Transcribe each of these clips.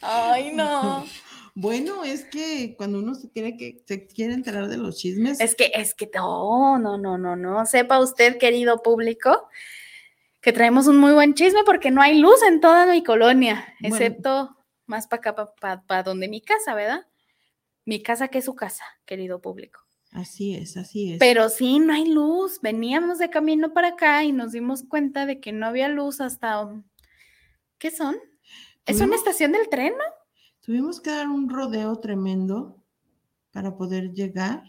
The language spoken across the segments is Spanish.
Ay, no. Bueno, es que cuando uno se tiene que, se quiere enterar de los chismes, Es que, es que, no, no, no, no, no. Sepa usted, querido público, que traemos un muy buen chisme porque no hay luz en toda mi colonia, Bueno. excepto más para acá, para donde mi casa, ¿verdad? Mi casa que es su casa, querido público. así es, así es. Pero sí, no hay luz. Veníamos de camino para acá y nos dimos cuenta de que no había luz hasta... ¿Qué son? ¿Es una estación del tren, no? Tuvimos que dar un rodeo tremendo para poder llegar,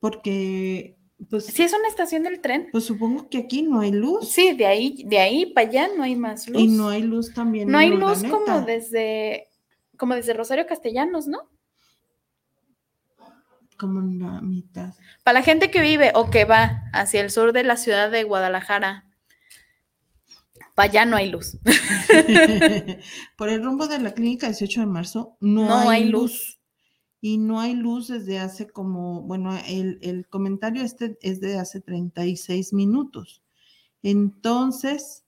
porque, pues, Sí, es una estación del tren. pues supongo que aquí no hay luz Sí, de ahí, de ahí para allá no hay más luz. y no hay luz también. No en hay luz como desde, como desde Rosario Castellanos, ¿no? Como en la mitad. Para la gente que vive o que va hacia el sur de la ciudad de Guadalajara, Para allá no hay luz. Por el rumbo de la clínica 18 de marzo no, No hay, hay luz. luz. Y no hay luz desde hace como, bueno, el, el comentario este es de hace 36 minutos. Entonces,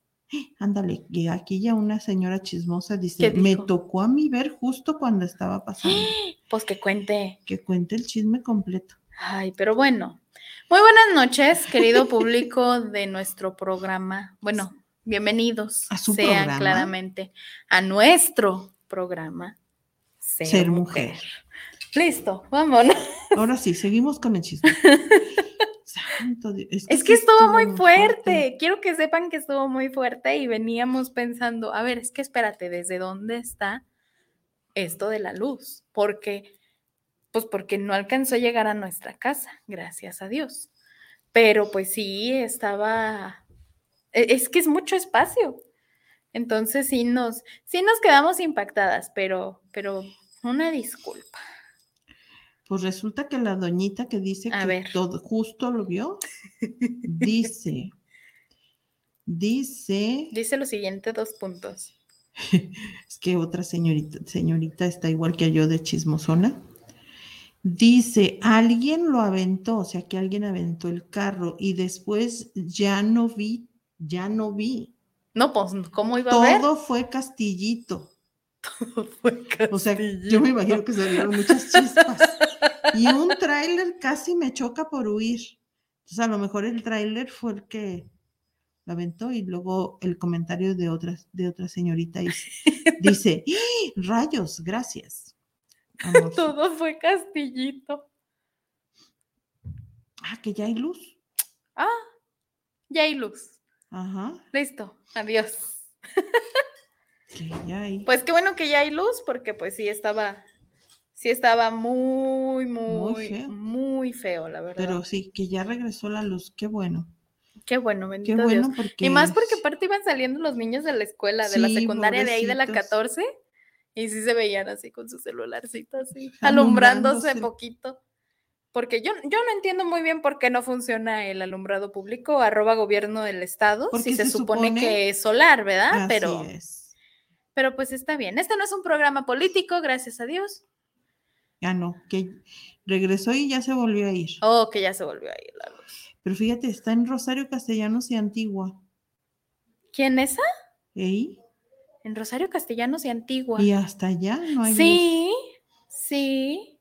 ándale, y aquí ya una señora chismosa dice, ¿Qué me tocó a mí ver justo cuando estaba pasando. Pues que cuente. que cuente el chisme completo. Ay, pero bueno. Muy buenas noches, querido público de nuestro programa. Bueno, bienvenidos ¿A su sean programa? claramente a nuestro programa Ser, Ser mujer. mujer. Listo, vámonos. Ahora sí, seguimos con el. Santo Dios, Es que estuvo muy muy fuerte. Quiero que sepan que estuvo muy fuerte y veníamos pensando, a ver, es que espérate, ¿desde dónde está esto de la luz? Porque, pues porque no alcanzó a llegar a nuestra casa, gracias a Dios. Pero pues sí, estaba, es que es mucho espacio. Entonces sí nos, sí nos quedamos impactadas, pero, pero una disculpa. Pues resulta que la doñita que dice A que ver. todo justo lo vio, dice, dice, Dice lo siguiente, dos puntos. es que otra señorita, señorita está igual que yo de chismosona. Dice, alguien lo aventó, o sea que alguien aventó el carro y después ya no vi, ya no vi. No, pues, ¿cómo iba a ver? Todo fue castillito. Fue O sea, yo me imagino que salieron muchas chispas. Y un tráiler casi me choca por huir. Entonces, a lo mejor el tráiler fue el que lo aventó y luego el comentario de otra, de otra señorita dice, dice, "¡Ah! rayos, gracias. Amor. Todo fue castillito. Ah, que ya hay luz. Ah, ya hay luz. Ajá, Listo, adiós. que ya hay. Pues qué bueno que ya hay luz, porque pues sí estaba, sí estaba muy, muy, muy feo. feo, la verdad. Pero sí, que ya regresó la luz. Qué bueno. qué bueno, Qué bendito bueno Dios. porque... Y más porque aparte iban saliendo los niños de la escuela, de la secundaria de ahí de la pobrecitos. 14, y sí se veían así con su celularcito así, alumbrándose Alumbrándose. poquito. Porque yo, yo no entiendo muy bien por qué no funciona el alumbrado público, arroba gobierno del estado, Porque si se, se supone, supone- que es solar, ¿verdad? Así Pero, es. pero pues está bien. Este no es un programa político, gracias a Dios. Ya no, que regresó y ya se volvió a ir. Oh, que ya se volvió a ir la luz. Pero fíjate, está en Rosario Castellanos y Antigua. ¿Quién es esa? ¿Ey? En Rosario Castellanos y Antigua. Y hasta allá no hay Sí, sí,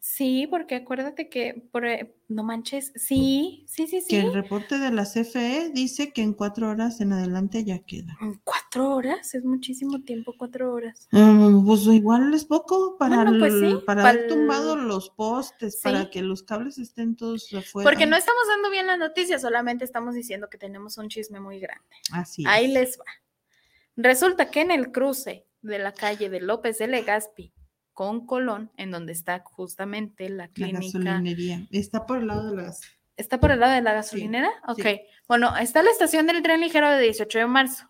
sí, porque acuérdate que, por, eh, no manches, sí, sí, sí, sí. Que el reporte de la CFE dice que en cuatro horas en adelante ya queda. Cuatro horas, es muchísimo tiempo, cuatro horas. Mm, pues igual es poco para, Bueno, pues el- sí, para haber tumbado los postes, Sí. para que los cables estén todos afuera. Porque no estamos dando bien la noticia, solamente estamos diciendo que tenemos un chisme muy grande. Así Ahí es. les va. Resulta que en el cruce de la calle de López de Legazpi con Colón, en donde está justamente la La clínica, gasolinería. Está por el lado de las. ¿está por el lado de la gasolinera? sí. Ok. Bueno, está la estación del tren ligero de 18 de marzo,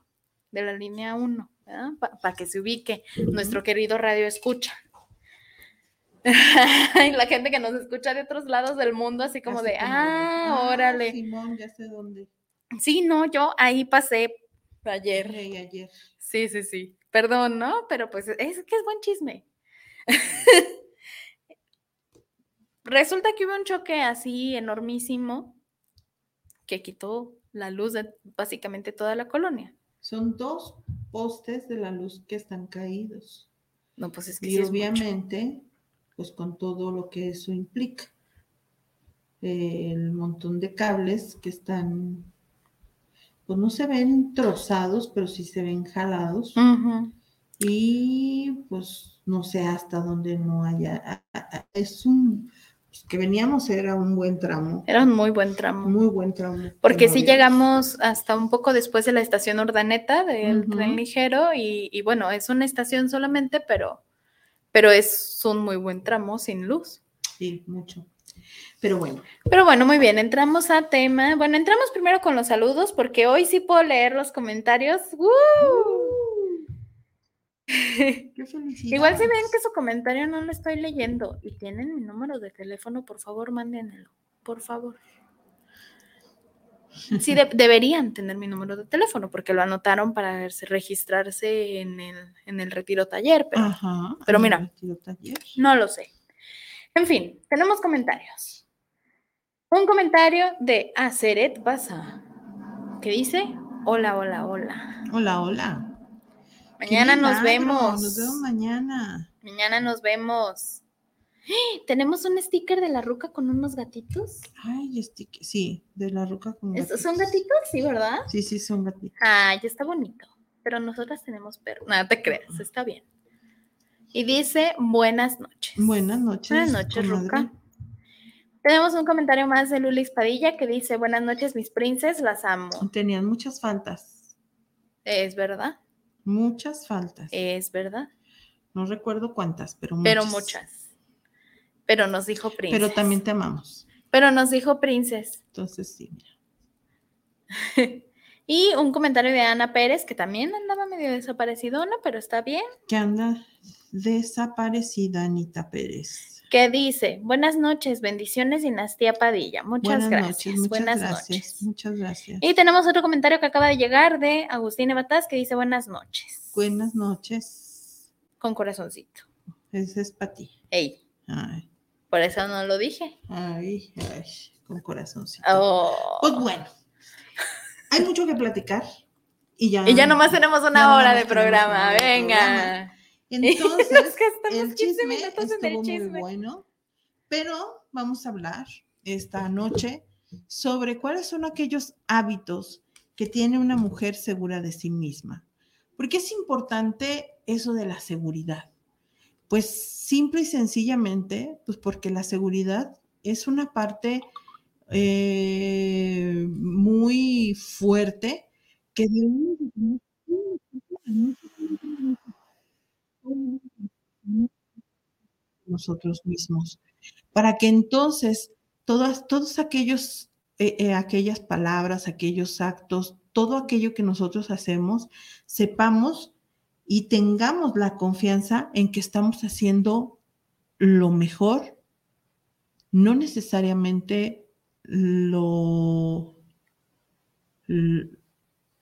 de la línea 1, Para que se ubique nuestro querido radio escucha. y la gente que nos escucha de otros lados del mundo, así como Así de, como ah, órale. Simón, ya sé dónde. Sí, no, yo ahí pasé ayer. Ey, ayer. Sí, sí, sí. Perdón, ¿no? Pero pues es que es buen chisme. Resulta que hubo un choque así enormísimo que quitó la luz de básicamente toda la colonia. Son dos postes de la luz que están caídos. No, pues es que Y sí es mucho. obviamente, pues con todo lo que eso implica. El montón de cables que están, pues no se ven trozados, pero sí se ven jalados. Y pues no sé hasta dónde no haya. Es un, pues, que veníamos era un buen tramo, Era un muy buen tramo. muy buen tramo. Porque no sí llegamos hasta un poco después de la estación Urdaneta del tren ligero y, y bueno, es una estación solamente, pero, pero es un muy buen tramo sin luz. Sí, mucho. Pero bueno, Pero bueno, muy bien, entramos a tema. Bueno, entramos primero con los saludos porque hoy sí puedo leer los comentarios. ¡Woo! Igual si ven que su comentario no lo estoy leyendo y tienen mi número de teléfono, por favor, mándenlo. Por favor. sí de- deberían tener mi número de teléfono porque lo anotaron para registrarse en el, en el retiro taller, pero Ajá. pero mira. taller. no lo sé. En fin, tenemos comentarios. Un comentario de Aceret Baza que dice, hola, hola, hola. Hola, hola. Mañana nos vemos. Nos vemos mañana. Mañana nos vemos. Tenemos un sticker de la ruca con unos gatitos. Ay, que- sí, de la ruca con ¿Estos ¿Son gatitos. gatitos? Sí, ¿verdad? Sí, sí, son gatitos. Ay, está bonito. Pero nosotras tenemos perro. Nada, te creas, está bien. Y dice, buenas noches. Buenas noches. Buenas noches. Ruca. Tenemos un comentario más de Lulis Padilla que dice, buenas noches, mis princes, las amo. Tenían muchas faltas. Es verdad, Muchas faltas. es verdad. No recuerdo cuántas, pero muchas. Pero muchas. Pero nos dijo princes. Pero también te amamos. Pero nos dijo princes. Entonces, sí, mira. Y un comentario de Ana Pérez, que también andaba medio desaparecidona, pero está bien, Que anda desaparecida Anita Pérez. Que dice, buenas noches, bendiciones, dinastía Padilla. Muchas Buenas gracias. noches, muchas buenas gracias. noches. Muchas gracias. Y tenemos otro comentario que acaba de llegar de Agustín Ebataz, que dice, buenas noches. Buenas noches. Con corazoncito. Ese es para ti. Ey, Ay, por eso no lo dije. ay, ay, con corazoncito. Oh. Pues bueno, hay mucho que platicar. Y ya, Y ya nomás tenemos una hora de programa. Venga. programa. Entonces, el 15 chisme minutos en el estuvo muy chisme. bueno, pero vamos a hablar esta noche sobre cuáles son aquellos hábitos que tiene una mujer segura de sí misma. ¿Por qué es importante eso de la seguridad? Pues simple y sencillamente, pues porque la seguridad es una parte eh, muy fuerte que de tener nosotros mismos, para que entonces todas, todos aquellos, eh, eh, aquellas palabras, aquellos actos, todo aquello que nosotros hacemos, sepamos y tengamos la confianza en que estamos haciendo lo mejor, no necesariamente lo,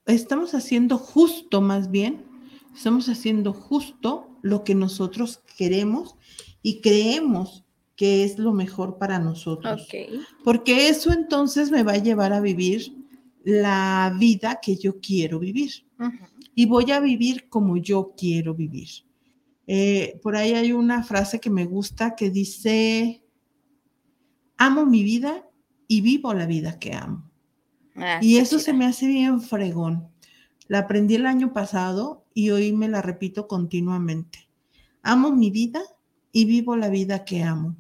estamos haciendo justo más bien, estamos haciendo justo lo que nosotros queremos y creemos que es lo mejor para nosotros. Porque eso entonces me va a llevar a vivir la vida que yo quiero vivir y voy a vivir como yo quiero vivir. Eh, por ahí hay una frase que me gusta que dice, amo mi vida y vivo la vida que amo. Ah, Y eso se me hace bien fregón. La aprendí el año pasado y hoy me la repito continuamente. Amo mi vida y vivo la vida que amo.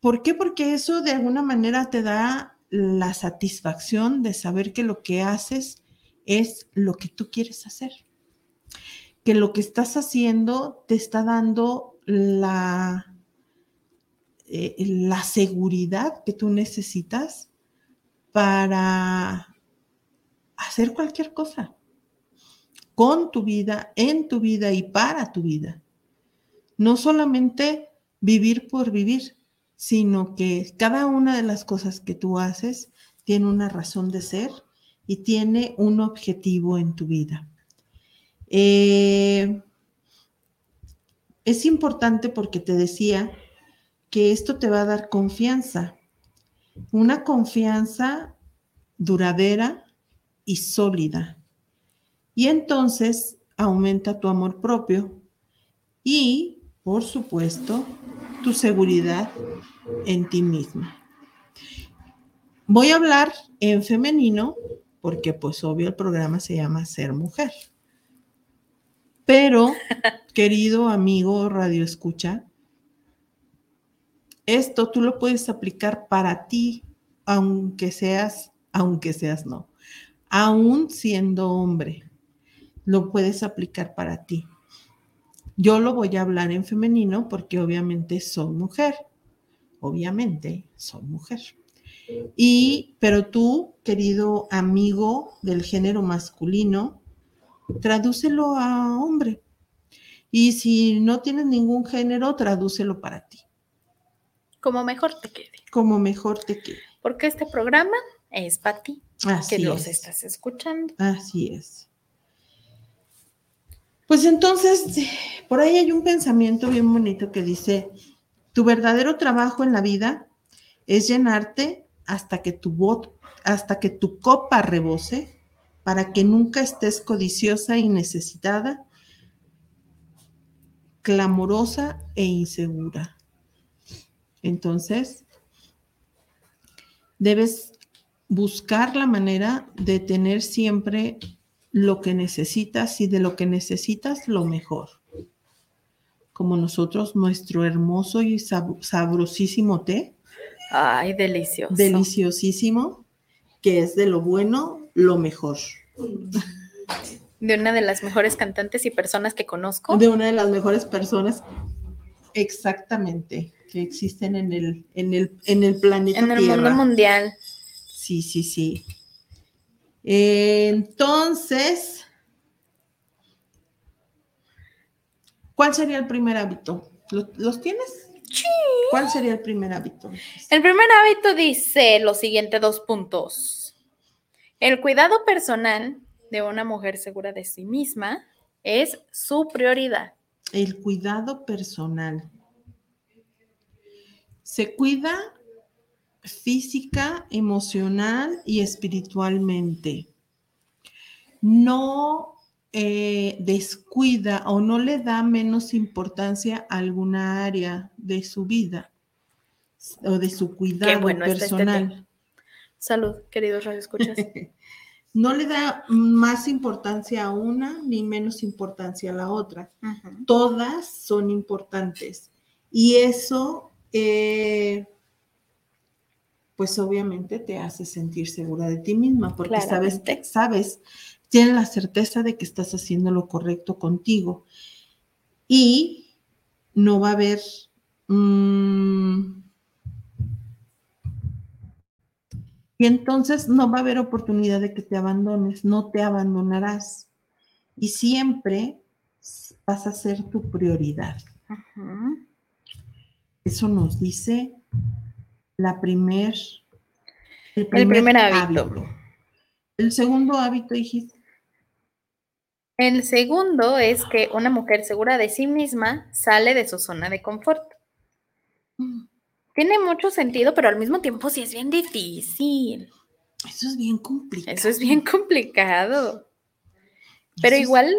¿Por qué? Porque eso de alguna manera te da la satisfacción de saber que lo que haces es lo que tú quieres hacer. Que lo que estás haciendo te está dando la, eh, la seguridad que tú necesitas para hacer cualquier cosa con tu vida, en tu vida y para tu vida. No solamente vivir por vivir, sino que cada una de las cosas que tú haces tiene una razón de ser y tiene un objetivo en tu vida. Eh, es importante porque te decía que esto te va a dar confianza, una confianza duradera y sólida. Y entonces aumenta tu amor propio y, por supuesto, tu seguridad en ti misma. Voy a hablar en femenino porque pues obvio el programa se llama Ser Mujer. Pero, querido amigo Radio Escucha, esto tú lo puedes aplicar para ti, aunque seas, aunque seas no, aún siendo hombre, lo puedes aplicar para ti. Yo lo voy a hablar en femenino porque obviamente soy mujer, obviamente soy mujer. Y, pero tú, querido amigo del género masculino, tradúcelo a hombre. Y si no tienes ningún género, tradúcelo para ti, Como mejor te quede. como mejor te quede. Porque este programa es para ti, Así que los es. estás escuchando. Así es. Pues entonces, por ahí hay un pensamiento bien bonito que dice, tu verdadero trabajo en la vida es llenarte hasta que tu bot, hasta que tu copa rebose, para que nunca estés codiciosa y necesitada, clamorosa e insegura. Entonces, debes buscar la manera de tener siempre lo que necesitas y de lo que necesitas lo mejor. Como nosotros, nuestro hermoso y sab- sabrosísimo té, Ay, delicioso. deliciosísimo, que es de lo bueno, lo mejor. De una de las mejores cantantes y personas que conozco. De una de las mejores personas, exactamente, que existen en el, en el, en el planeta en el Tierra. mundo mundial. Sí, sí, sí. Entonces, ¿cuál sería el primer hábito? ¿Lo- ¿Los tienes? Sí. ¿Cuál sería el primer hábito? El primer hábito dice los siguientes dos puntos. El cuidado personal de una mujer segura de sí misma es su prioridad. El cuidado personal. Se cuida física, emocional y espiritualmente. No eh, descuida o no le da menos importancia a alguna área de su vida o de su cuidado bueno este personal. Salud, queridos radioescuchas. no le da más importancia a una ni menos importancia a la otra. Todas son importantes. Y eso, eh, pues obviamente te hace sentir segura de ti misma, porque sabes Claramente. sabes, tienes la certeza de que estás haciendo lo correcto contigo. Y no va a haber... mm, y entonces no va a haber oportunidad de que te abandones, no te abandonarás. Y siempre vas a ser tu prioridad. Eso nos dice la primer, el El primer hábito. El segundo hábito, dijiste. El segundo es que una mujer segura de sí misma sale de su zona de confort. Tiene mucho sentido, pero al mismo tiempo sí es bien difícil. Eso es bien complicado. Eso es bien complicado. Pero es- igual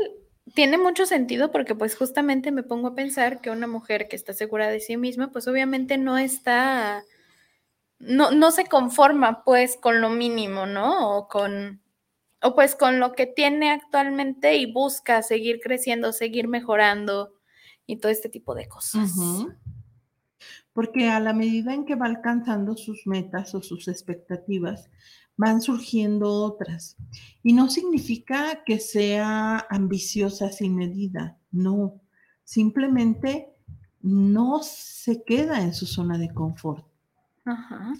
tiene mucho sentido porque pues justamente me pongo a pensar que una mujer que está segura de sí misma, pues obviamente no está, no, no se conforma pues con lo mínimo, ¿no? O con, o pues con lo que tiene actualmente y busca seguir creciendo, seguir mejorando y todo este tipo de cosas. Porque a la medida en que va alcanzando sus metas o sus expectativas, van surgiendo otras. Y no significa que sea ambiciosa sin medida, no. Simplemente no se queda en su zona de confort. Ajá.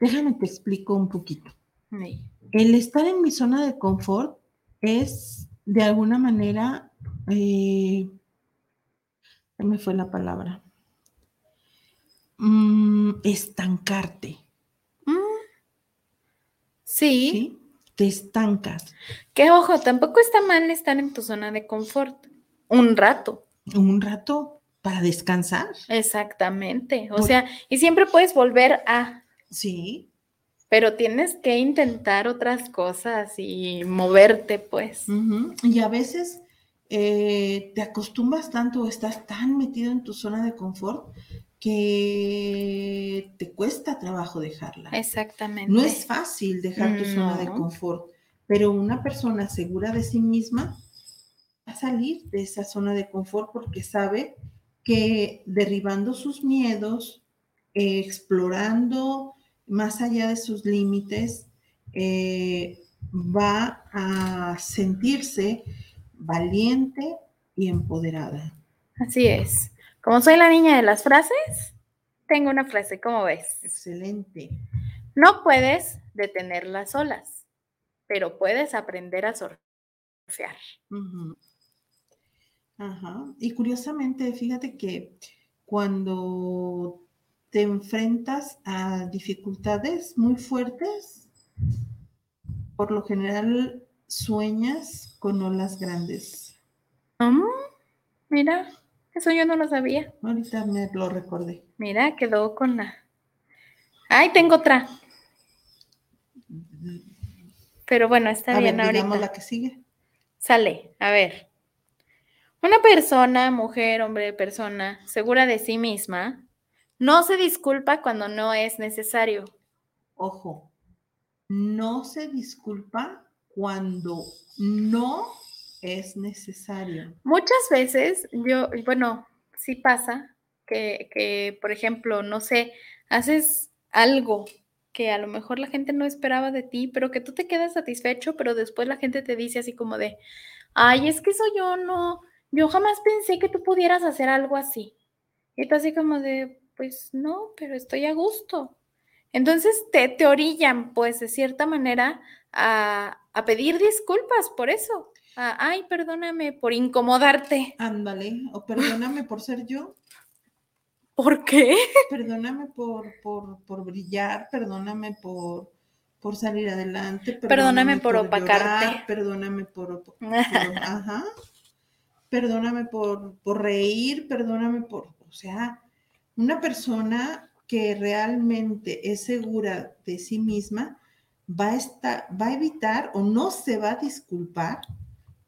Déjame te explico un poquito. Sí. El estar en mi zona de confort es de alguna manera, eh, me fue la palabra, Mm, estancarte, Mm. Sí, ¿sí? Te estancas que ojo, tampoco está mal estar en tu zona de confort un rato. un rato para descansar, Exactamente. O Por- sea, y siempre puedes volver a, ¿sí? pero tienes que intentar otras cosas y moverte, pues. Y a veces eh, te acostumbras tanto o estás tan metido en tu zona de confort que te cuesta trabajo dejarla. Exactamente. No es fácil dejar tu zona de confort, pero una persona segura de sí misma va a salir de esa zona de confort porque sabe que derribando sus miedos, eh, explorando más allá de sus límites, eh, va a sentirse valiente y empoderada. Así es. Como soy la niña de las frases, tengo una frase, ¿cómo ves? Excelente. No puedes detener las olas, pero puedes aprender a surfear. Ajá. Y curiosamente, fíjate que cuando te enfrentas a dificultades muy fuertes, por lo general sueñas con olas grandes. Mm, mira, eso yo no lo sabía. Ahorita me lo recordé. Mira, quedó con la. Ay, tengo otra. Pero bueno, está A bien ver, ahorita. la que sigue. Sale, a ver. Una persona, mujer, hombre, persona, segura de sí misma, no se disculpa cuando no es necesario. Ojo, no se disculpa cuando no es necesario. Muchas veces, yo, bueno, sí pasa que, que, por ejemplo, no sé, haces algo que a lo mejor la gente no esperaba de ti, pero que tú te quedas satisfecho, pero después la gente te dice así como de, ay, es que eso yo no, yo jamás pensé que tú pudieras hacer algo así. Y tú así como de, pues no, pero estoy a gusto. Entonces te, te orillan, pues, de cierta manera, a, a pedir disculpas por eso. A, ay, perdóname por incomodarte. Ándale, o perdóname por ser yo, ¿Por qué? perdóname por, por, por brillar, perdóname por, por salir adelante, Perdóname por opacarte. llorar, perdóname por, op- por- ajá, perdóname por, por reír, perdóname por, o sea, una persona que realmente es segura de sí misma va a estar, va a evitar o no se va a disculpar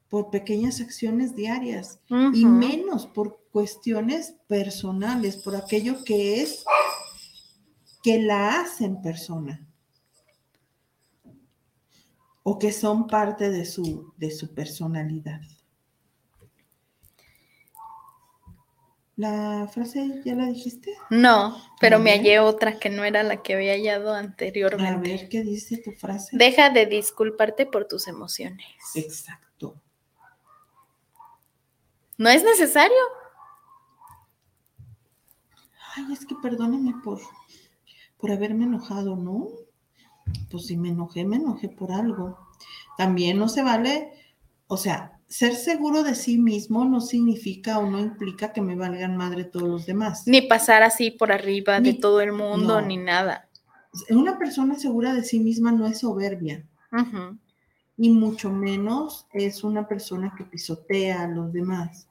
por pequeñas acciones diarias y menos por cuestiones personales, por aquello que es que la hacen persona o que son parte de su, de su personalidad. ¿La frase ya la dijiste? No, pero A me hallé otra que no era la que había hallado A anteriormente. ver qué dice tu frase. Deja de disculparte por tus emociones. Exacto. No es necesario. Ay, es que perdóname por, por haberme enojado, ¿no? Pues si me enojé, me enojé por algo. También no se vale, o sea, ser seguro de sí mismo no significa o no implica que me valgan madre todos los demás. Ni pasar así por arriba de todo el mundo, no. ni nada. Una persona segura de sí misma no es soberbia, y mucho menos es una persona que pisotea a los demás.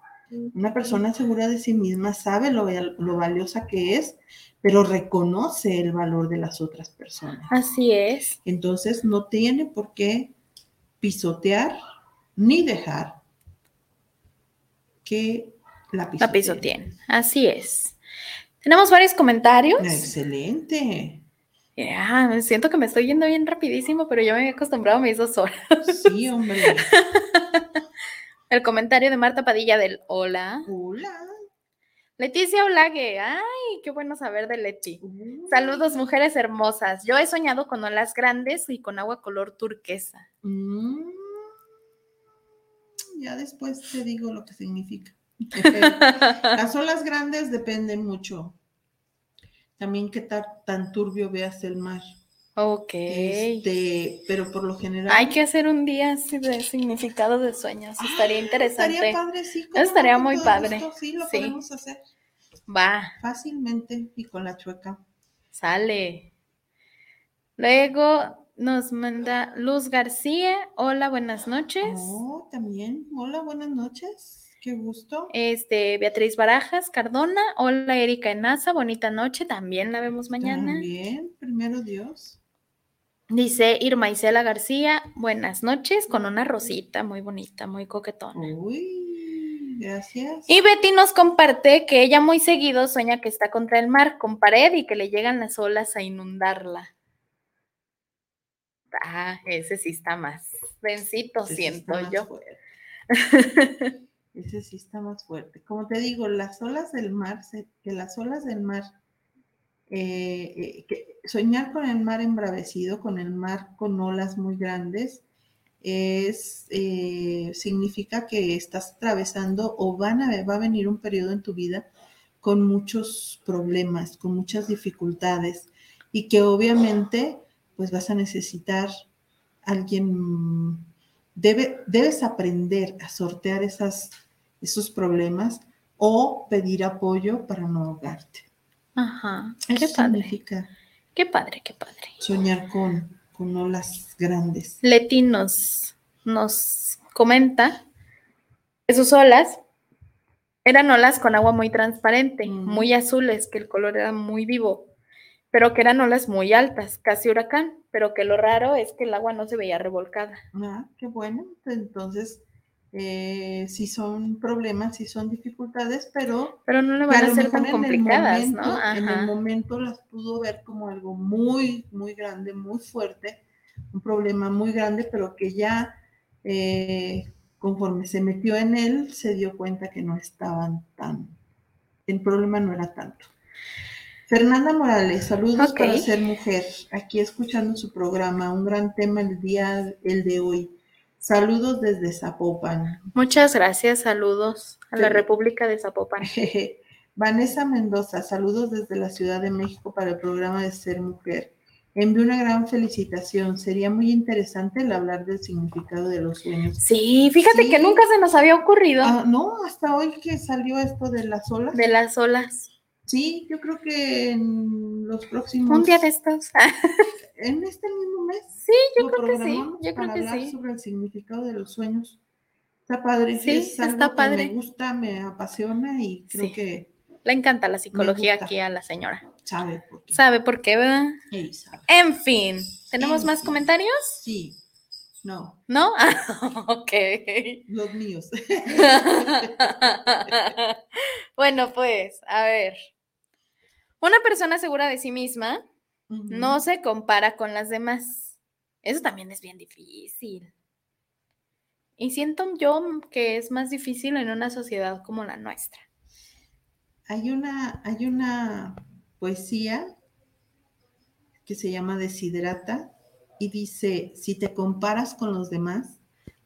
Una persona segura de sí misma sabe lo, lo valiosa que es, pero reconoce el valor de las otras personas. Así es. Entonces no tiene por qué pisotear ni dejar que la pisoteen. La pisoteen. Así es. Tenemos varios comentarios. Excelente. Ya, me siento que me estoy yendo bien rapidísimo, pero yo me había acostumbrado a mis dos horas. Sí, hombre. El comentario de Marta Padilla del Hola. Hola. Leticia Olague. Ay, qué bueno saber de Leti. Saludos, mujeres hermosas. Yo he soñado con olas grandes y con agua color turquesa. Mm, Ya después te digo lo que significa. Las olas grandes dependen mucho. También qué ta- tan turbio veas el mar. ok. Este, pero por lo general. Hay que hacer un día así de significado de sueños. Estaría interesante. Estaría padre, sí. Estaría muy padre, gusto, Sí, lo sí. podemos hacer Va, fácilmente y con la chueca. sale. Luego nos manda Luz García. Hola, buenas noches. Oh, también. Hola, buenas noches. Qué gusto. Este, Beatriz Barajas Cardona. Hola, Erika Enaza. Bonita noche. También la vemos mañana. También, primero Dios. Dice Irma Isela García. Buenas noches. Con una rosita muy bonita, muy coquetona. Uy, gracias. Y Betty nos comparte que ella muy seguido sueña que está contra el mar con pared y que le llegan las olas a inundarla. Ah, ese sí está más densito, Ese siento yo. Ese sí está más fuerte. Como te digo, las olas del mar, que las olas del mar, eh, eh, que soñar con el mar embravecido, con el mar con olas muy grandes, es, eh, significa que estás atravesando o van a, va a venir un periodo en tu vida con muchos problemas, con muchas dificultades y que obviamente pues vas a necesitar alguien, debe, debes aprender a sortear esas, esos problemas o pedir apoyo para no ahogarte. Ajá, Eso qué padre, significa qué padre, qué padre. soñar con, con olas grandes. Leti nos, nos comenta que sus olas eran olas con agua muy transparente, Mm. muy azules, que el color era muy vivo, pero que eran olas muy altas, casi huracán, pero que lo raro es que el agua no se veía revolcada. Ah, qué bueno. Entonces, eh, sí son problemas, sí son dificultades, pero Pero no le van a, ser tan en complicadas, momento- ¿no? En el Ajá. momento las pudo ver como algo muy, muy grande, muy fuerte, un problema muy grande, pero que ya eh, conforme se metió en él, se dio cuenta que no estaban tan, el problema no era tanto. Fernanda Morales, saludos para ser mujer, aquí escuchando su programa, un gran tema el día, el de hoy. Saludos desde Zapopan. Muchas gracias, saludos a la. República de Zapopan. Vanessa Mendoza, saludos desde la Ciudad de México para el programa de Ser Mujer. Envío una gran felicitación. Sería muy interesante el hablar del significado de los sueños. Sí, fíjate Sí. que nunca se nos había ocurrido Ah, no, hasta hoy que salió esto de las olas. de las olas. Sí, yo creo que en los próximos. Un día de estos. En este mismo mes. Sí, yo creo que sí, yo creo para que hablar sí. sobre el significado de los sueños. Está padre. Sí, es algo está que padre. Me gusta, me apasiona y creo Sí. que Le encanta la psicología aquí a la señora. sabe por qué. ¿Sabe por qué, verdad? Ey, sabe. En fin, ¿tenemos En más fin. comentarios? Sí. No, ¿No? ok. los míos. bueno, pues, a ver. Una persona segura de sí misma no se compara con las demás. Eso también es bien difícil. Y siento yo que es más difícil en una sociedad como la nuestra. Hay una, hay una poesía que se llama Desiderata y dice, si te comparas con los demás,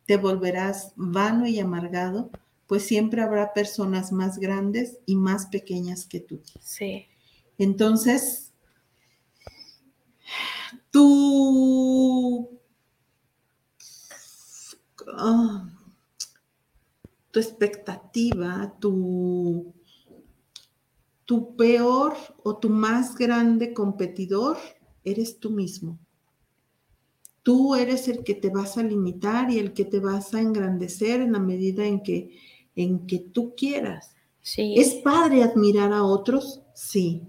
te volverás vano y amargado, pues siempre habrá personas más grandes y más pequeñas que tú. Sí. Entonces, tu, ah, tu expectativa, tu, tu peor o tu más grande competidor eres tú mismo. Tú eres el que te vas a limitar y el que te vas a engrandecer en la medida en que, en que tú quieras. Sí. ¿Es padre admirar a otros? Sí.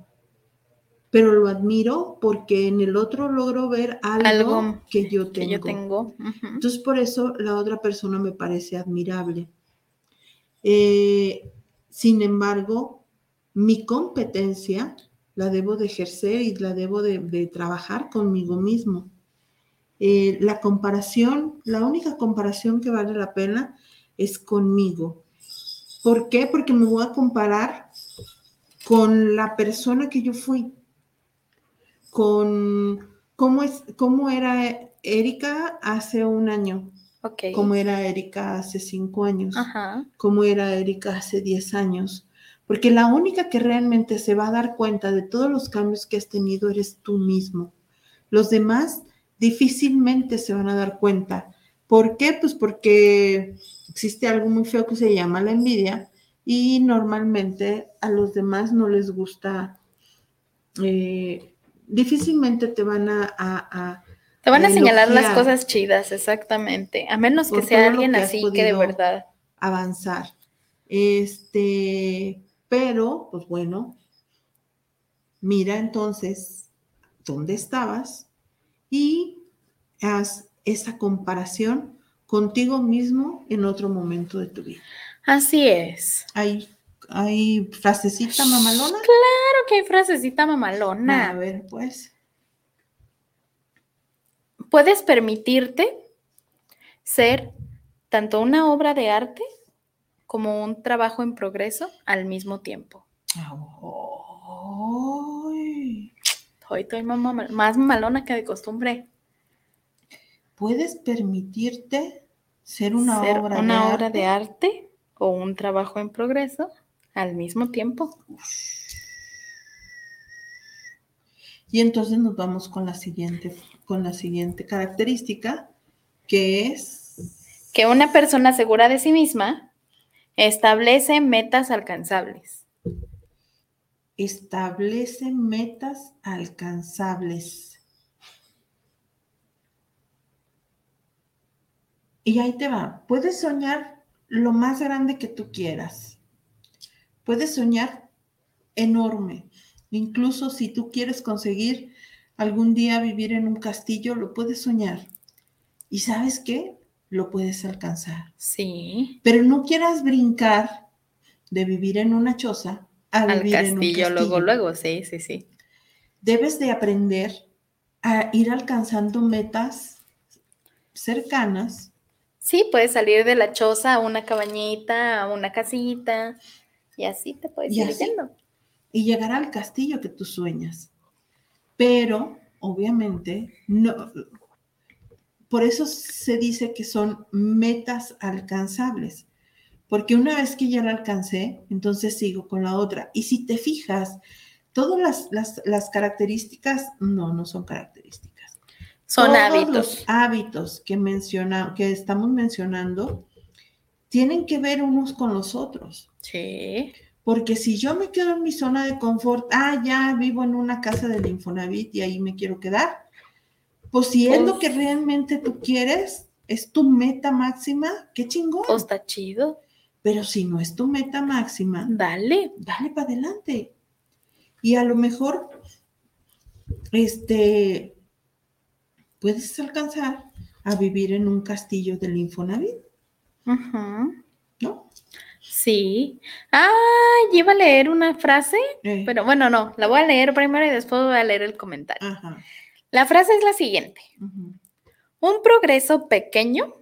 Pero lo admiro porque en el otro logro ver algo, Algo que yo tengo. que yo tengo. Ujú. Entonces, por eso la otra persona me parece admirable. Eh, sin embargo, mi competencia la debo de ejercer y la debo de, de trabajar conmigo mismo. Eh, la comparación, la única comparación que vale la pena es conmigo. ¿Por qué? Porque me voy a comparar con la persona que yo fui, con cómo, es, cómo era Erika hace un año, Ok. cómo era Erika hace cinco años, Ajá. cómo era Erika hace diez años. Porque la única que realmente se va a dar cuenta de todos los cambios que has tenido eres tú mismo. Los demás difícilmente se van a dar cuenta. ¿Por qué? Pues porque existe algo muy feo que se llama la envidia y normalmente a los demás no les gusta, eh, difícilmente te van a, a- a- Te van a a señalar las cosas chidas, exactamente. A menos que sea alguien que así que de verdad. avanzar. Este, pero, pues bueno, mira entonces dónde estabas y haz esa comparación contigo mismo en otro momento de tu vida. Así es. ¿Hay, hay frasecita mamalona? Claro que hay frasecita A mamalona. ver, pues. Puedes permitirte ser tanto una obra de arte como un trabajo en progreso al mismo tiempo. Ay, Hoy estoy más, más mamalona que de costumbre. Puedes permitirte ser una ser obra una de obra arte? de arte o un trabajo en progreso al mismo tiempo. Y entonces nos vamos con la siguiente, con la siguiente característica, que es Que una persona segura de sí misma establece metas alcanzables. establece metas alcanzables. Y ahí te va. Puedes soñar lo más grande que tú quieras. Puedes soñar enorme. Incluso si tú quieres conseguir algún día vivir en un castillo, lo puedes soñar. ¿Y sabes qué? Lo puedes alcanzar. Sí. Pero no quieras brincar de vivir en una choza a Al vivir en un castillo, luego, luego, sí, sí, sí. Debes de aprender a ir alcanzando metas cercanas Sí, puedes salir de la choza a una cabañita, a una casita, y así te puedes Y ir así. y llegar al castillo que tú sueñas. Pero, obviamente, no. Por eso se dice que son metas alcanzables. Porque una vez que ya la alcancé, entonces sigo con la otra. Y si te fijas, todas las, las- las características, no, no son características. Son Todos hábitos. Los hábitos que menciona, que estamos mencionando, tienen que ver unos con los otros. Sí. Porque si yo me quedo en mi zona de confort, ah, ya vivo en una casa del Infonavit y ahí me quiero quedar, pues si es lo que Pues- realmente tú quieres, es tu meta máxima, qué chingón. Pues está chido. Pero si no es tu meta máxima, Dale. dale para adelante. Y a lo mejor, este, puedes alcanzar a vivir en un castillo del Infonavit, ¿no? Sí. Ah, iba a leer una frase, Eh, pero bueno, no, la voy a leer primero y después voy a leer el comentario. ajá. La frase es la siguiente. Un progreso pequeño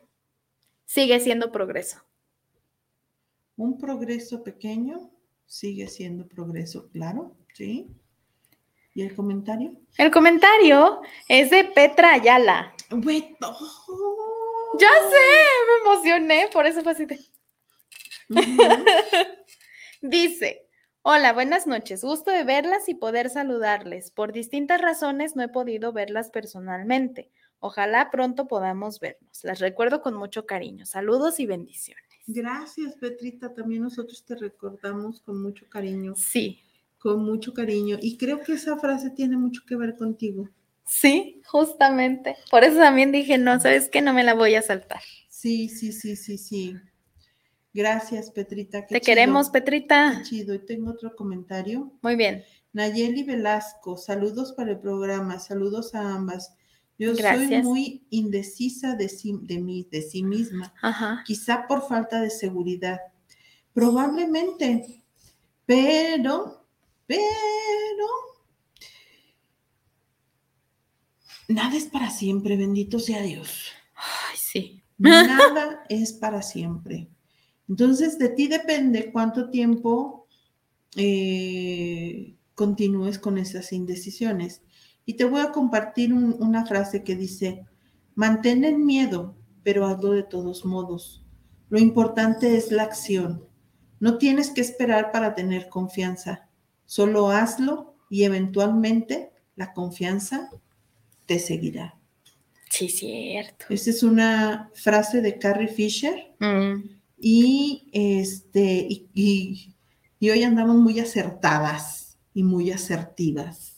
sigue siendo progreso. Un progreso pequeño sigue siendo progreso, claro, ¿sí? ¿Y el comentario? El comentario es de Petra Ayala. Oh. Ya sé, me emocioné, por eso fue así de- Ujú. Dice, hola, buenas noches, gusto de verlas y poder saludarles. Por distintas razones no he podido verlas personalmente. Ojalá pronto podamos vernos. Las recuerdo con mucho cariño. Saludos y bendiciones. Gracias, Petrita. También nosotros te recordamos con mucho cariño, Sí, con mucho cariño. Y creo que esa frase tiene mucho que ver contigo. Sí, justamente. Por eso también dije, no, ¿sabes qué? No me la voy a saltar. Sí, sí, sí, sí, sí. Gracias, Petrita. qué Te chido, queremos, qué Petrita. chido. Y tengo otro comentario. Muy bien. Nayeli Velasco, saludos para el programa, saludos a ambas. Yo soy muy indecisa de sí, de mí, de sí misma, Ajá. quizá por falta de seguridad. Probablemente, pero, pero, nada es para siempre, bendito sea Dios. Ay, sí. Nada es para siempre. Entonces, de ti depende cuánto tiempo eh, continúes con esas indecisiones. Y te voy a compartir un- una frase que dice, mantén el miedo, pero hazlo de todos modos. Lo importante es la acción. No tienes que esperar para tener confianza. Solo hazlo y eventualmente la confianza te seguirá. Sí, cierto. Esa es una frase de Carrie Fisher Mm, y, este, y, y- y hoy andamos muy acertadas y muy asertivas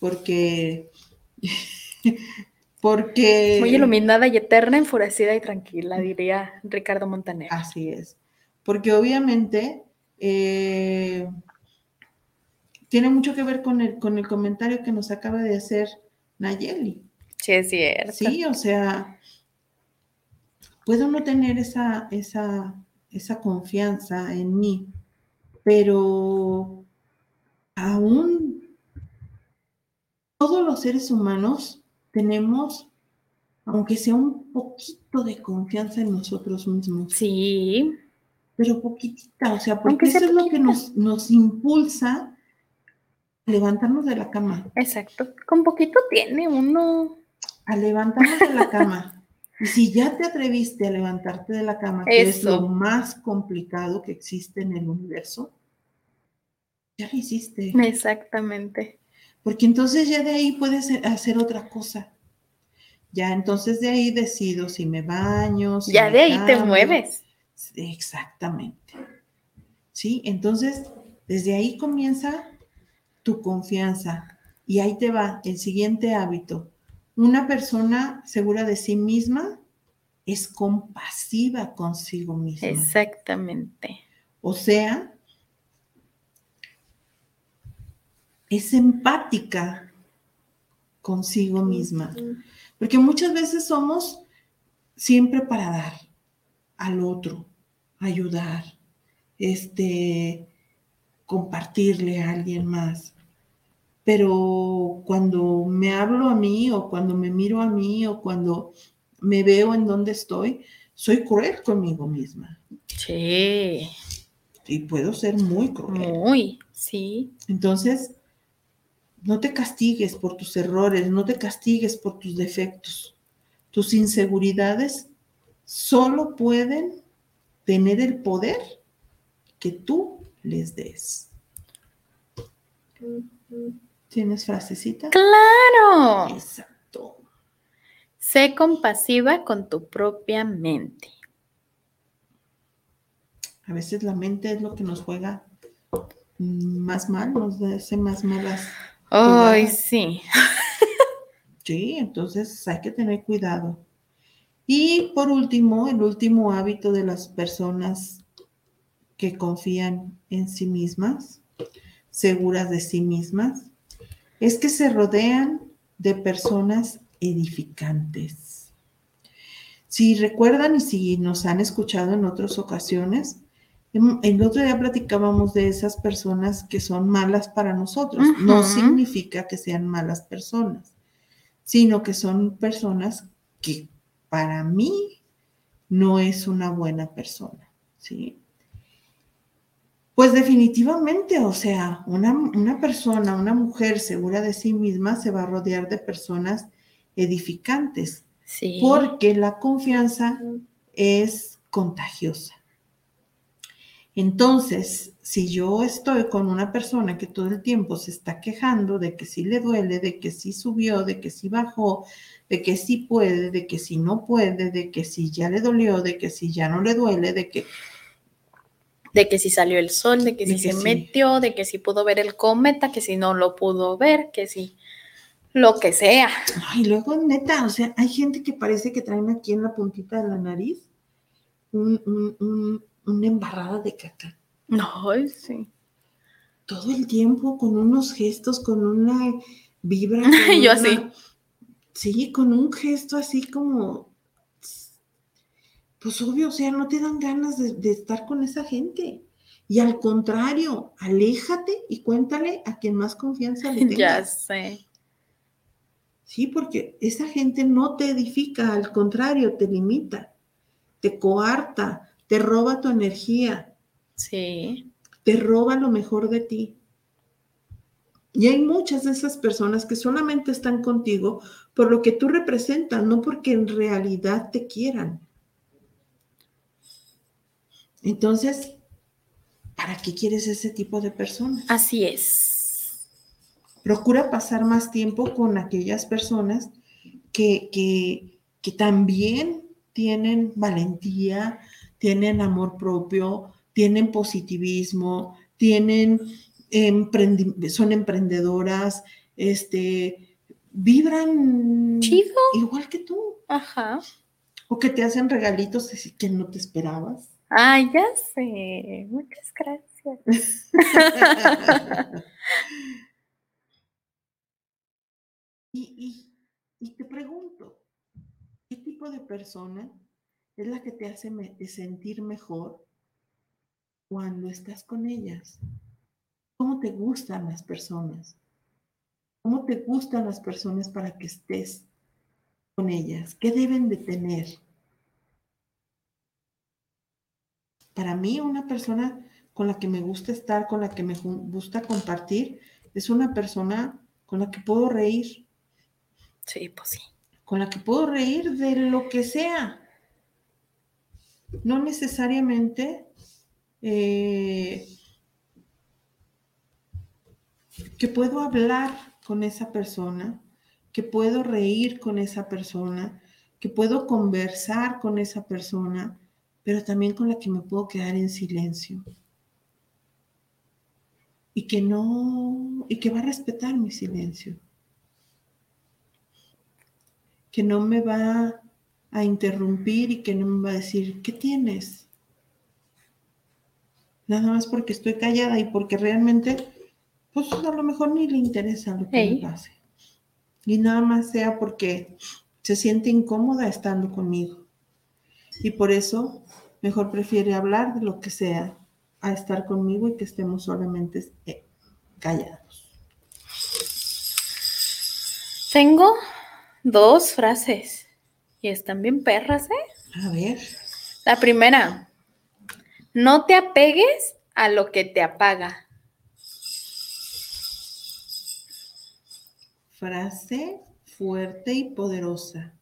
porque, porque Muy iluminada y eterna, enfurecida y tranquila, diría Ricardo Montaner. Así es. Porque obviamente eh, tiene mucho que ver con el, con el comentario que nos acaba de hacer Nayeli. Sí, es cierto. Sí, o sea, puedo no tener esa, esa, esa confianza en mí, pero aún todos los seres humanos tenemos, aunque sea un poquito de confianza en nosotros mismos, Sí, pero poquitita, o sea, porque eso es lo que nos, nos impulsa levantarnos de la cama. exacto. Con poquito tiene uno. a levantarnos de la cama. Y si ya te atreviste a levantarte de la cama, que es lo más complicado que existe en el universo, ya lo hiciste. Exactamente. Porque entonces ya de ahí puedes hacer otra cosa. Ya entonces de ahí decido si me baño. si Ya me de ahí te mueves. Exactamente. Sí, entonces desde ahí comienza tu confianza. Y ahí te va el siguiente hábito. Una persona segura de sí misma es compasiva consigo misma. Exactamente. O sea, es empática consigo misma. Porque muchas veces somos siempre para dar al otro, ayudar, este, compartirle a alguien más. Pero cuando me hablo a mí o cuando me miro a mí o cuando me veo en donde estoy, soy cruel conmigo misma. Sí. Y puedo ser muy cruel. Muy, sí. Entonces, no te castigues por tus errores, no te castigues por tus defectos. Tus inseguridades solo pueden tener el poder que tú les des. ¿Tienes frasecita? Claro. Exacto. Sé compasiva con tu propia mente. A veces la mente es lo que nos juega más mal, nos hace más malas. Ay, sí. Sí, entonces hay que tener cuidado. Y por último, el último hábito de las personas que confían en sí mismas, seguras de sí mismas, es que se rodean de personas edificantes. Si recuerdan y si nos han escuchado en otras ocasiones, el otro día platicábamos de esas personas que son malas para nosotros. No significa que sean malas personas, sino que son personas que para mí no es una buena persona, ¿sí? Pues definitivamente, o sea, una, una persona, una mujer segura de sí misma se va a rodear de personas edificantes, Sí. porque la confianza es contagiosa. Entonces, si yo estoy con una persona que todo el tiempo se está quejando de que sí le duele, de que sí subió, de que sí bajó, de que sí puede, de que sí no puede, de que sí ya le dolió, de que sí ya no le duele, de que De que si salió el sol, de que De si que se sí. metió, de que si pudo ver el cometa, que si no lo pudo ver, que si lo que sea. Ay, luego, neta, o sea, hay gente que parece que traen aquí en la puntita de la nariz un- un- un- una embarrada de caca. Ay, sí. Todo el tiempo con unos gestos, con una vibra. con Yo una- así. Sí, con un gesto así como. Pues obvio, o sea, no te dan ganas de, de estar con esa gente. Y al contrario, aléjate y cuéntale a quien más confianza le tengas. Ya sé. Sí, porque esa gente no te edifica, al contrario, te limita, te coarta, te roba tu energía, Sí. te roba lo mejor de ti. Y hay muchas de esas personas que solamente están contigo por lo que tú representas, no porque en realidad te quieran. Entonces, ¿para qué quieres ese tipo de personas? Así es. Procura pasar más tiempo con aquellas personas que, que, que también tienen valentía, tienen amor propio, tienen positivismo, tienen emprendi- son emprendedoras, este, vibran Chido. igual que tú, Ajá. o que te hacen regalitos que no te esperabas. Ay, ya sé. Muchas gracias. Y, y- y te pregunto, ¿qué tipo de persona es la que te hace sentir mejor cuando estás con ellas? ¿Cómo te gustan las personas? ¿Cómo te gustan las personas para que estés con ellas? ¿Qué deben de tener? Para mí, una persona con la que me gusta estar, con la que me gusta compartir, es una persona con la que puedo reír, Sí, pues sí. con la que puedo reír de lo que sea. No necesariamente eh, que puedo hablar con esa persona, que puedo reír con esa persona, que puedo conversar con esa persona, pero también con la que me puedo quedar en silencio. Y que no, y que va a respetar mi silencio. que no me va a interrumpir y que no me va a decir, ¿qué tienes? Nada más porque estoy callada y porque realmente, pues a lo mejor ni le interesa lo que me pase. Y nada más sea porque se siente incómoda estando conmigo. Y por eso mejor prefiere hablar de lo que sea a estar conmigo y que estemos solamente eh, callados. Tengo dos frases y están bien perras, ¿eh? A ver, La primera, no te apegues a lo que te apaga. frase fuerte y poderosa.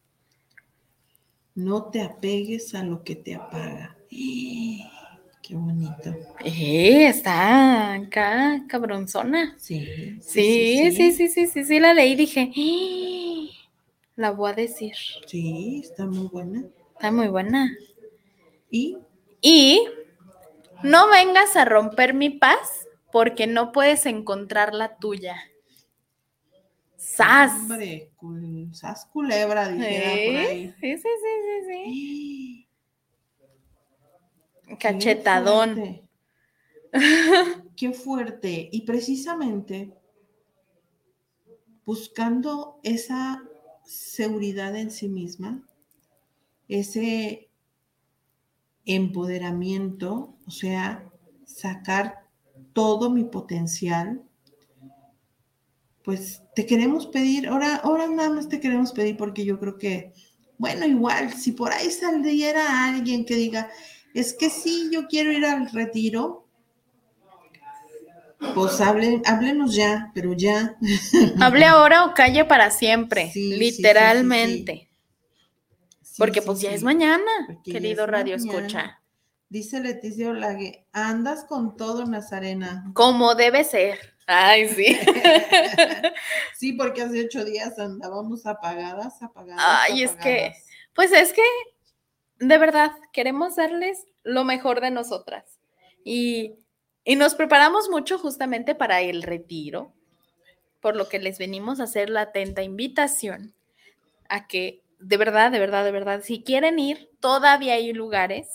No te apegues a lo que te apaga. Qué bonito. Eh, está acá, cabronzona. Sí, Sí, sí, sí, sí, sí, sí, la leí y dije, "Ah, la voy a decir. Sí, está muy buena. Está muy buena. Y Y no vengas a romper mi paz porque no puedes encontrar la tuya. ¡Sas! hombre, cul- sas culebra, dijera por ahí. sí, sí, sí, sí, Qué sí. Cachetadón. fuerte. Qué fuerte. Y precisamente buscando esa seguridad en sí misma, ese empoderamiento, o sea, sacar todo mi potencial, pues te queremos pedir, ahora, ahora nada más te queremos pedir porque yo creo que, bueno, igual, si por ahí saliera alguien que diga, es que sí, yo quiero ir al retiro, pues hablen, háblenos ya, pero ya. Hable ahora o calle para siempre, Sí, sí, sí, sí, literalmente. Porque pues ya es mañana, Porque querido es Radio mañana. Escucha. Dice Leticia Olague, andas con todo, Nazarena. Como debe ser. Ay, sí. sí, porque hace ocho días andábamos apagadas, apagadas. Ay, es que-. Pues es que, de verdad, queremos darles lo mejor de nosotras. Y, y nos preparamos mucho justamente para el retiro, por lo que les venimos a hacer la atenta invitación a que, de verdad, de verdad, de verdad, si quieren ir, todavía hay lugares.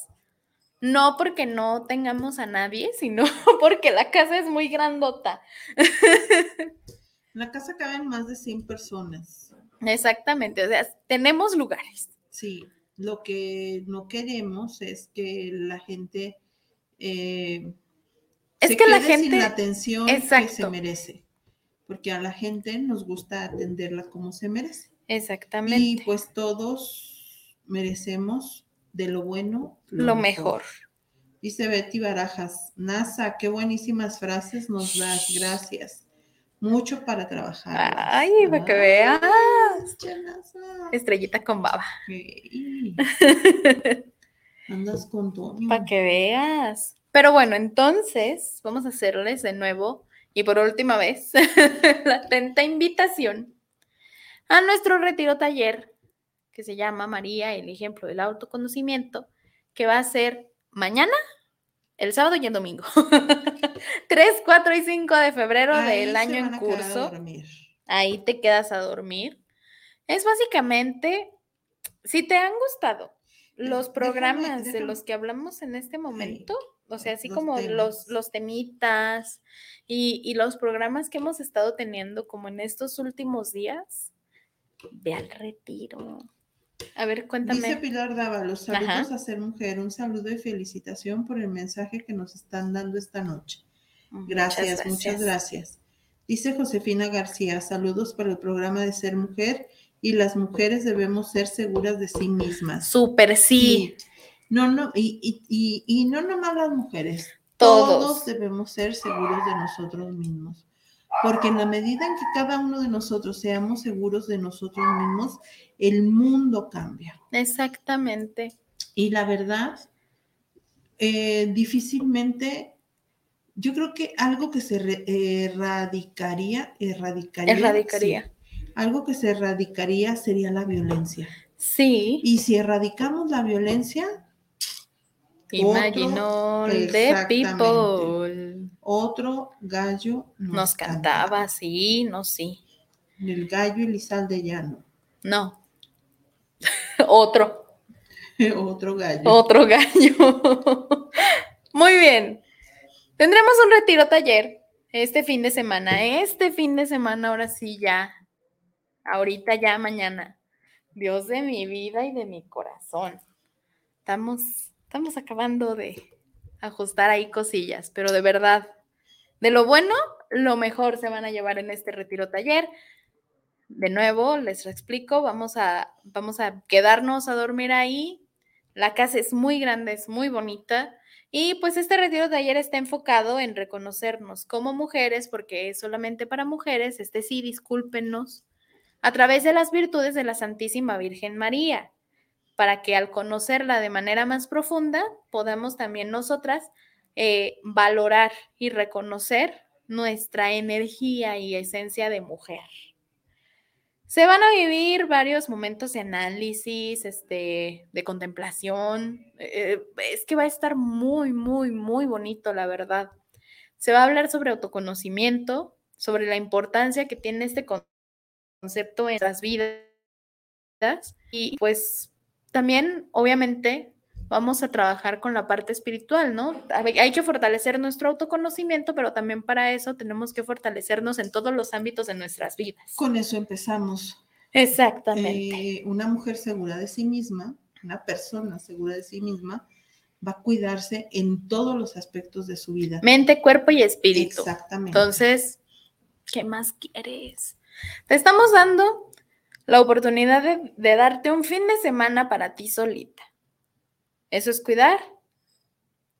No porque no tengamos a nadie, sino porque la casa es muy grandota. La casa caben más de 100 personas. Exactamente, o sea, tenemos lugares. Sí, lo que no queremos es que la gente eh, Es se que la quede sin gente- la atención que se Exacto. merece, porque a la gente nos gusta atenderla como se merece. Exactamente. Y pues todos merecemos de lo bueno lo mejor. Dice Betty Barajas, NASA, qué buenísimas frases nos das, gracias. Mucho para trabajar. Ay, para que veas. NASA. Estrellita con baba. Andas con Tony. Para que veas. Pero bueno, entonces vamos a hacerles de nuevo y por última vez la atenta invitación a nuestro retiro taller que se llama María, el ejemplo del autoconocimiento, que va a ser mañana, el sábado y el domingo. 3, 4 y 5 de febrero Ahí del año en curso. ahí te quedas a dormir. Es básicamente, si te han gustado los Déjame- programas de los que hablamos en este momento, o sea, así los como temas. los, los temitas y, y los programas que hemos estado teniendo como en estos últimos días, ve al retiro. A ver, Dice cuéntame. Pilar Dávalos, saludos Ajá. a ser mujer, un saludo y felicitación por el mensaje que nos están dando esta noche. Gracias, muchas gracias. Dice Josefina García, saludos para el programa de Ser Mujer y las mujeres debemos ser seguras de sí mismas. Súper sí. Sí. No, no, y, y, y, y no nomás las mujeres, Todos. todos debemos ser seguros de nosotros mismos. Porque en la medida en que cada uno de nosotros seamos seguros de nosotros mismos, el mundo cambia. Exactamente. Y la verdad, eh, difícilmente, yo creo que algo que se erradicaría, erradicaría, Erradicaría. sí, algo que se erradicaría sería la violencia. Sí. Y si erradicamos la violencia, the exactamente. people. Otro gallo Nos cantaba, sí, no, sí. El gallo Elizalde Llano. No. Otro, Otro gallo. otro gallo. Muy bien. Tendremos un retiro taller este fin de semana. Este fin de semana, ahora sí, ya. Ahorita, ya, mañana. Dios de mi vida y de mi corazón. Estamos, estamos acabando de ajustar ahí cosillas, pero de verdad, de lo bueno, lo mejor se van a llevar en este retiro taller. De nuevo, les explico, vamos a, vamos a quedarnos a dormir ahí. La casa es muy grande, es muy bonita. Y pues este retiro taller está enfocado en reconocernos como mujeres, porque es solamente para mujeres, este sí, discúlpenos, a través de las virtudes de la Santísima Virgen María, para que al conocerla de manera más profunda podamos también nosotras eh, valorar y reconocer nuestra energía y esencia de mujer. Se van a vivir varios momentos de análisis, este, de contemplación. eh, es que va a estar muy, muy, muy bonito, la verdad. Se va a hablar sobre autoconocimiento, sobre la importancia que tiene este con- concepto en nuestras vidas. Y pues también, obviamente, vamos a trabajar con la parte espiritual, ¿no? Hay que fortalecer nuestro autoconocimiento, pero también para eso tenemos que fortalecernos en todos los ámbitos de nuestras vidas. Con eso empezamos. Exactamente. Eh, una mujer segura de sí misma, una persona segura de sí misma, va a cuidarse en todos los aspectos de su vida. Mente, cuerpo y espíritu. Exactamente. Entonces, ¿qué más quieres? Te estamos dando la oportunidad de, darte un fin de semana para ti solita. Eso es cuidar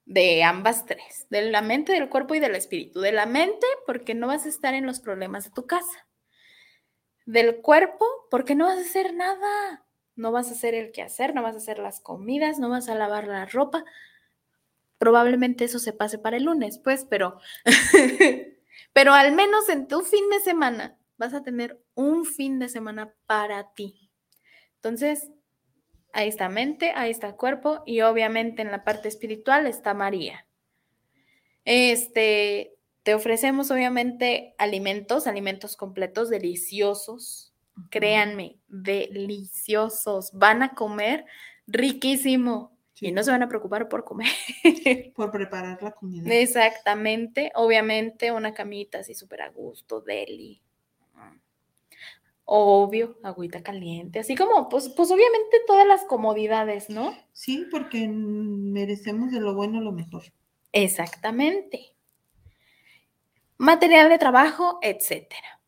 de ambas tres, de la mente, del cuerpo y del espíritu. De la mente, porque no vas a estar en los problemas de tu casa. Del cuerpo, porque no vas a hacer nada. No vas a hacer el quehacer, no vas a hacer las comidas, no vas a lavar la ropa. Probablemente eso se pase para el lunes, pues, pero, pero al menos en tu fin de semana vas a tener un fin de semana para ti. Entonces, ahí está mente, ahí está cuerpo y obviamente en la parte espiritual está María. Este, te ofrecemos obviamente alimentos, alimentos completos, deliciosos. Créanme, deliciosos. Van a comer riquísimo Sí, y no se van a preocupar por comer. por preparar la comida. Exactamente, obviamente una camita así súper a gusto, deli. Obvio, agüita caliente, así como, pues, pues obviamente todas las comodidades, ¿no? Sí, porque merecemos de lo bueno lo mejor. Exactamente. Material de trabajo, etcétera.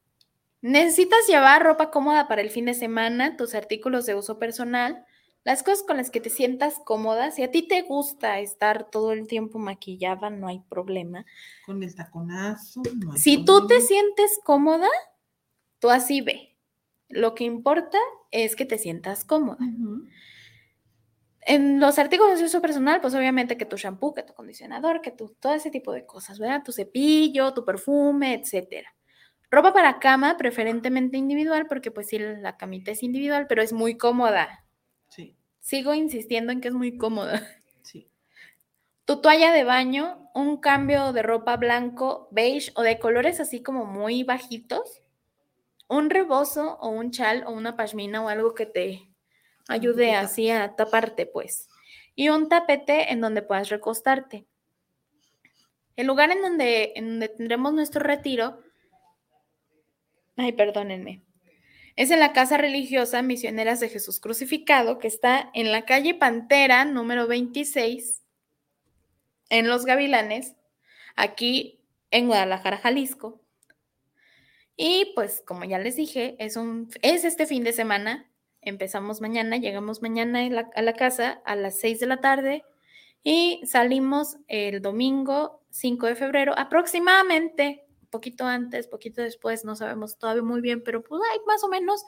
Necesitas llevar ropa cómoda para el fin de semana, tus artículos de uso personal, las cosas con las que te sientas cómoda. Si a ti te gusta estar todo el tiempo maquillada, no hay problema. Con el taconazo. no hay Si tú te sientes cómoda, tú así ve. Lo que importa es que te sientas cómoda. En los artículos de uso personal, pues obviamente que tu shampoo, que tu acondicionador, que tu, todo ese tipo de cosas, ¿verdad? Tu cepillo, tu perfume, etcétera. Ropa para cama, preferentemente individual, porque pues sí, la camita es individual, pero es muy cómoda. Sí, Sigo insistiendo en que es muy cómoda. sí. Tu toalla de baño, un cambio de ropa blanco, beige o de colores así como muy bajitos, un rebozo o un chal o una pashmina o algo que te ayude así a taparte, pues. Y un tapete en donde puedas recostarte. El lugar en donde, en donde tendremos nuestro retiro, ay, perdónenme, es en la Casa Religiosa Misioneras de Jesús Crucificado, que está en la calle Pantera, número 26, en Los Gavilanes, aquí en Guadalajara, Jalisco. Y pues, como ya les dije, es, un, es este fin de semana. Empezamos mañana, llegamos mañana la- a la casa a las 6 de la tarde y salimos el domingo 5 de febrero, aproximadamente, poquito antes, poquito después, no sabemos todavía muy bien, pero pues hay más o menos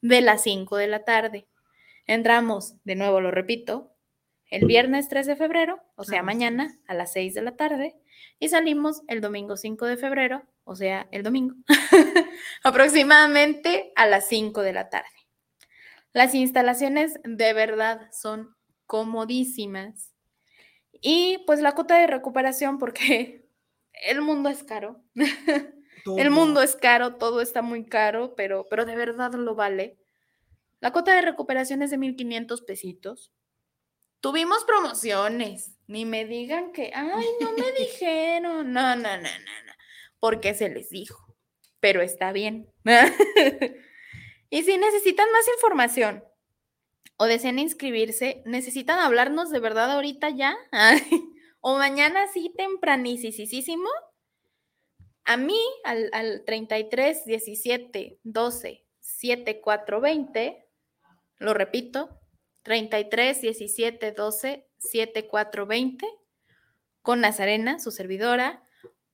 de las 5 de la tarde. Entramos, de nuevo lo repito, el viernes 3 de febrero, o sea, mañana a las 6 de la tarde, y salimos el domingo 5 de febrero, o sea, el domingo, aproximadamente a las 5 de la tarde. Las instalaciones de verdad son comodísimas. Y pues la cuota de recuperación, porque el mundo es caro. El mundo es caro, todo está muy caro, pero, pero de verdad lo vale. La cuota de recuperación es de 1.500 pesitos. Tuvimos promociones. Ni me digan que, ay, no me dijeron. No, no, no, no, no. Porque se les dijo. Pero está bien. y si necesitan más información o desean inscribirse, necesitan hablarnos de verdad ahorita ya. o mañana sí, tempranísimo. A mí, al, al 33 17 12 7 4 20, lo repito, 33 17 12 7 4 20, con Nazarena, su servidora,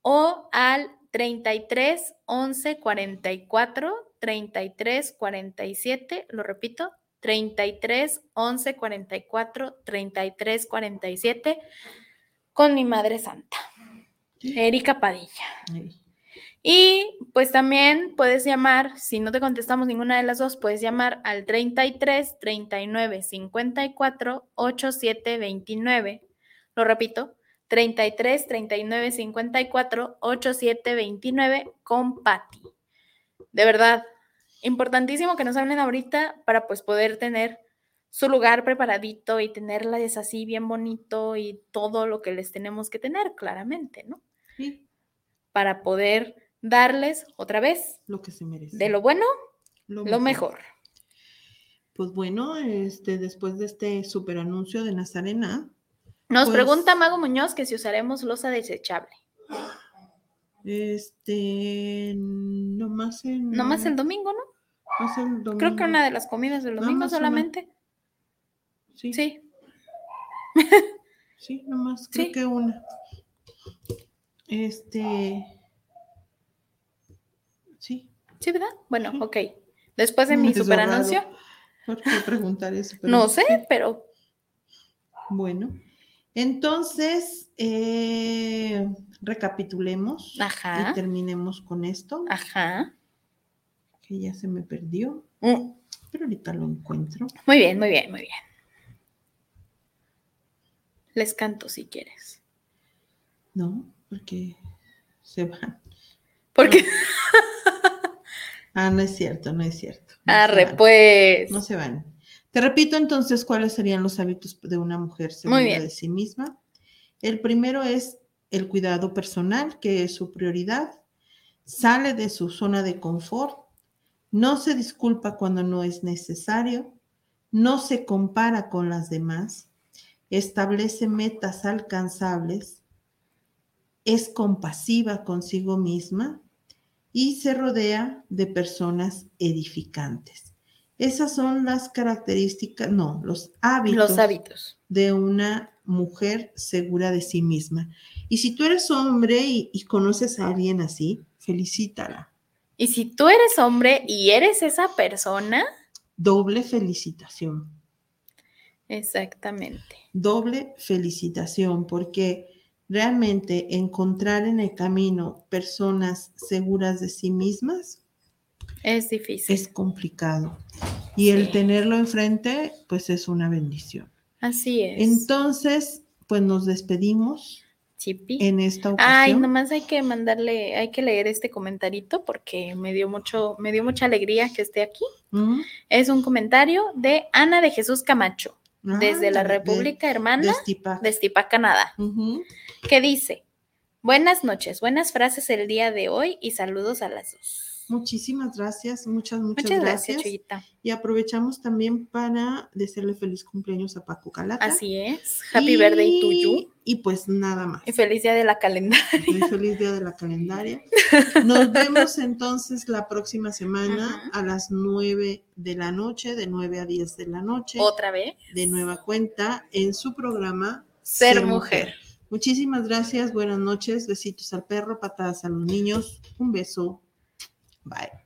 o al 33 11 44 33 47, lo repito, 33 11 44 33 47, con mi Madre Santa, Erika Padilla. Y pues también puedes llamar, si no te contestamos ninguna de las dos, puedes llamar al 33 39 54 87 29. Lo repito, 33 39 54 87 29 con Patti. De verdad, importantísimo que nos hablen ahorita para pues poder tener su lugar preparadito y tenerlas así bien bonito y todo lo que les tenemos que tener, claramente, ¿no? sí, Para poder darles otra vez lo que se merece. de lo bueno, lo mejor. Pues bueno, este, después de este super anuncio de Nazarena, Nos Pues- pregunta Mago Muñoz que si usaremos losa desechable. este, nomás en... Nomás el domingo, ¿no? nomás el Creo que domingo. una de las comidas del domingo más una. solamente. Sí, Sí. sí, nomás, creo Sí. que una. Este, sí. Sí, ¿verdad? Bueno, ok. Después de mi eso super raro. anuncio, ¿Por qué preguntar eso? Pero no sí. sé, pero Bueno, entonces, eh, recapitulemos Ajá. y terminemos con esto, ajá. que ya se me perdió, Mm, pero ahorita lo encuentro. Muy bien, muy bien, muy bien. Les canto si quieres. No, porque se van. Porque, Ah, no es cierto, no es cierto. no arre, pues. No se van. Te repito entonces cuáles serían los hábitos de una mujer segura de sí misma. El primero es el cuidado personal, que es su prioridad. Sale de su zona de confort. No se disculpa cuando no es necesario. No se compara con las demás. Establece metas alcanzables. Es compasiva consigo misma y se rodea de personas edificantes. Esas son las características, no, los hábitos, Los hábitos. de una mujer segura de sí misma. Y si tú eres hombre y, y conoces a alguien así, felicítala. Y si tú eres hombre y eres esa persona, Doble felicitación, exactamente. doble felicitación, porque realmente encontrar en el camino personas seguras de sí mismas Es difícil. es complicado. Y el Sí. tenerlo enfrente, pues es una bendición. Así es. Entonces, pues nos despedimos Chipi. en esta ocasión. Ay, nomás hay que mandarle, hay que leer este comentarito porque me dio mucho, me dio mucha alegría que esté aquí. Es un comentario de Ana de Jesús Camacho, Ah, desde la República de Hermana de Estipa, Canadá, que dice: Buenas noches, buenas frases el día de hoy y saludos a las dos. Muchísimas gracias, muchas, muchas, Muchas gracias, gracias. Y aprovechamos también para desearle feliz cumpleaños a Paco Calata. Así es. Happy birthday to you. Y pues nada más. Y feliz día de la calendaria. Muy feliz día de la calendaria. Nos vemos entonces la próxima semana a las 9 de la noche, de 9 a 10 de la noche, Otra vez. de nueva cuenta en su programa Ser mujer. Muchísimas gracias, buenas noches, besitos al perro, patadas a los niños, un beso, bye.